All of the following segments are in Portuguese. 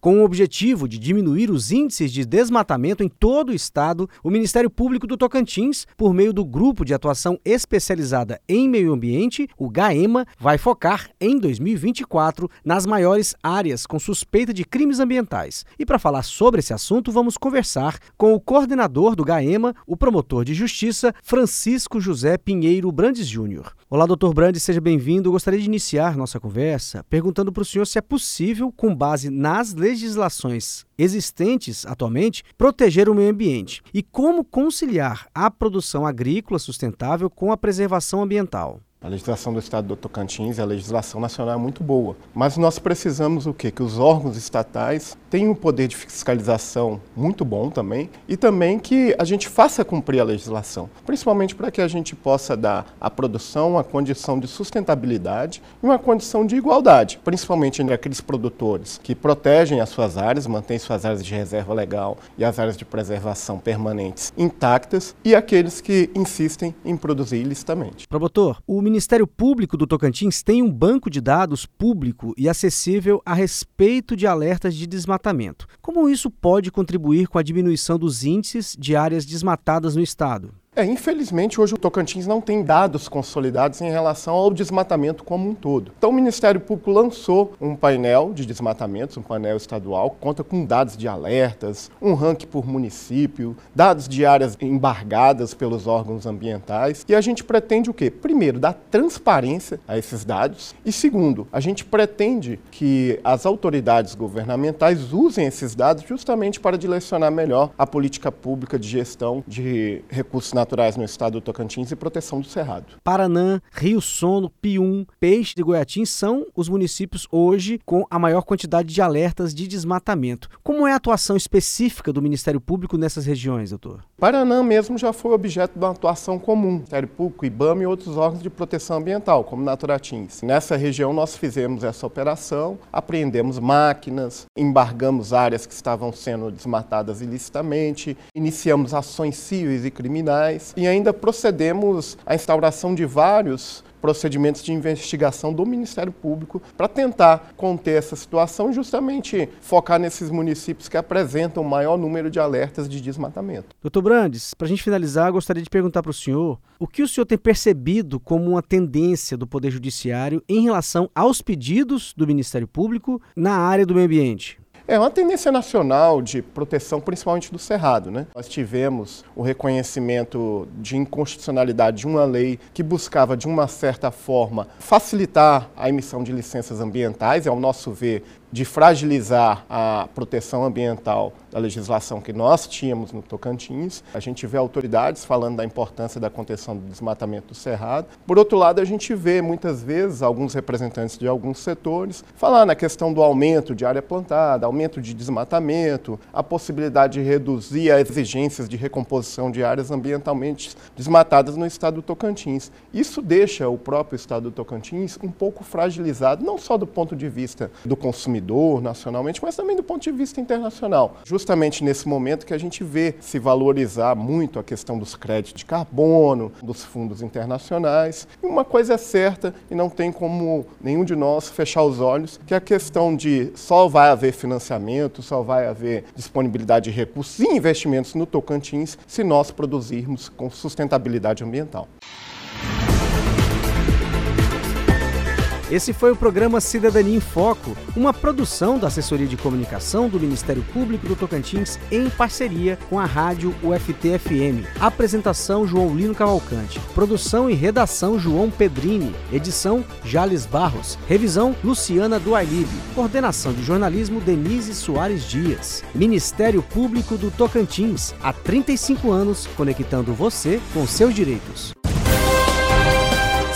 Com o objetivo de diminuir os índices de desmatamento em todo o estado, o Ministério Público do Tocantins, por meio do Grupo de Atuação Especializada em Meio Ambiente, o GAEMA, vai focar em 2024 nas maiores áreas com suspeita de crimes ambientais. E para falar sobre esse assunto, vamos conversar com o coordenador do GAEMA, o promotor de justiça, Francisco José Pinheiro Brandes Júnior. Olá, doutor Brandes, seja bem-vindo. Gostaria de iniciar nossa conversa perguntando para o senhor se é possível, com base nas legislações existentes atualmente, proteger o meio ambiente e como conciliar a produção agrícola sustentável com a preservação ambiental. A legislação do Estado do Tocantins, a legislação nacional é muito boa, mas nós precisamos o quê? Que os órgãos estatais tenham um poder de fiscalização muito bom também e também que a gente faça cumprir a legislação, principalmente para que a gente possa dar à produção uma condição de sustentabilidade e uma condição de igualdade, principalmente entre aqueles produtores que protegem as suas áreas, mantêm suas áreas de reserva legal e as áreas de preservação permanentes intactas e aqueles que insistem em produzir ilicitamente. Promotor, o Ministério Público do Tocantins tem um banco de dados público e acessível a respeito de alertas de desmatamento. Como isso pode contribuir com a diminuição dos índices de áreas desmatadas no estado? É, infelizmente, hoje o Tocantins não tem dados consolidados em relação ao desmatamento como um todo. Então, o Ministério Público lançou um painel de desmatamentos, um painel estadual, que conta com dados de alertas, um ranking por município, dados de áreas embargadas pelos órgãos ambientais. E a gente pretende o quê? Primeiro, dar transparência a esses dados. E segundo, a gente pretende que as autoridades governamentais usem esses dados justamente para direcionar melhor a política pública de gestão de recursos naturais no estado do Tocantins e proteção do Cerrado. Paranã, Rio Sono, Pium, Peixe de Goiatins são os municípios hoje com a maior quantidade de alertas de desmatamento. Como é a atuação específica do Ministério Público nessas regiões, doutor? Paranã mesmo já foi objeto de uma atuação comum, Ministério Público, IBAMA e outros órgãos de proteção ambiental, como Naturatins. Nessa região nós fizemos essa operação, apreendemos máquinas, embargamos áreas que estavam sendo desmatadas ilicitamente, iniciamos ações cíveis e criminais, e ainda procedemos à instauração de vários procedimentos de investigação do Ministério Público para tentar conter essa situação e justamente focar nesses municípios que apresentam o maior número de alertas de desmatamento. Doutor Brandes, para a gente finalizar, gostaria de perguntar para o senhor o que o senhor tem percebido como uma tendência do Poder Judiciário em relação aos pedidos do Ministério Público na área do meio ambiente. É uma tendência nacional de proteção, principalmente do cerrado. Né? Nós tivemos o reconhecimento de inconstitucionalidade de uma lei que buscava, de uma certa forma, facilitar a emissão de licenças ambientais, é ao nosso ver, de fragilizar a proteção ambiental da legislação que nós tínhamos no Tocantins. A gente vê autoridades falando da importância da contenção do desmatamento do cerrado. Por outro lado, a gente vê muitas vezes alguns representantes de alguns setores falar na questão do aumento de área plantada, aumento de desmatamento, a possibilidade de reduzir as exigências de recomposição de áreas ambientalmente desmatadas no estado do Tocantins. Isso deixa o próprio estado do Tocantins um pouco fragilizado, não só do ponto de vista do consumidor, consumidor nacionalmente, mas também do ponto de vista internacional. Justamente nesse momento que a gente vê se valorizar muito a questão dos créditos de carbono, dos fundos internacionais. E uma coisa é certa, e não tem como nenhum de nós fechar os olhos, que a questão de só vai haver financiamento, só vai haver disponibilidade de recursos e investimentos no Tocantins se nós produzirmos com sustentabilidade ambiental. Esse foi o programa Cidadania em Foco, uma produção da Assessoria de Comunicação do Ministério Público do Tocantins em parceria com a rádio UFT-FM. Apresentação João Lino Cavalcante. Produção e redação João Pedrini. Edição Jales Barros. Revisão Luciana Duailib. Coordenação de jornalismo Denise Soares Dias. Ministério Público do Tocantins. Há 35 anos conectando você com seus direitos.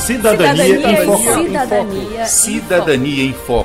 Cidadania, cidadania, em Foco. Cidadania, cidadania em Foco.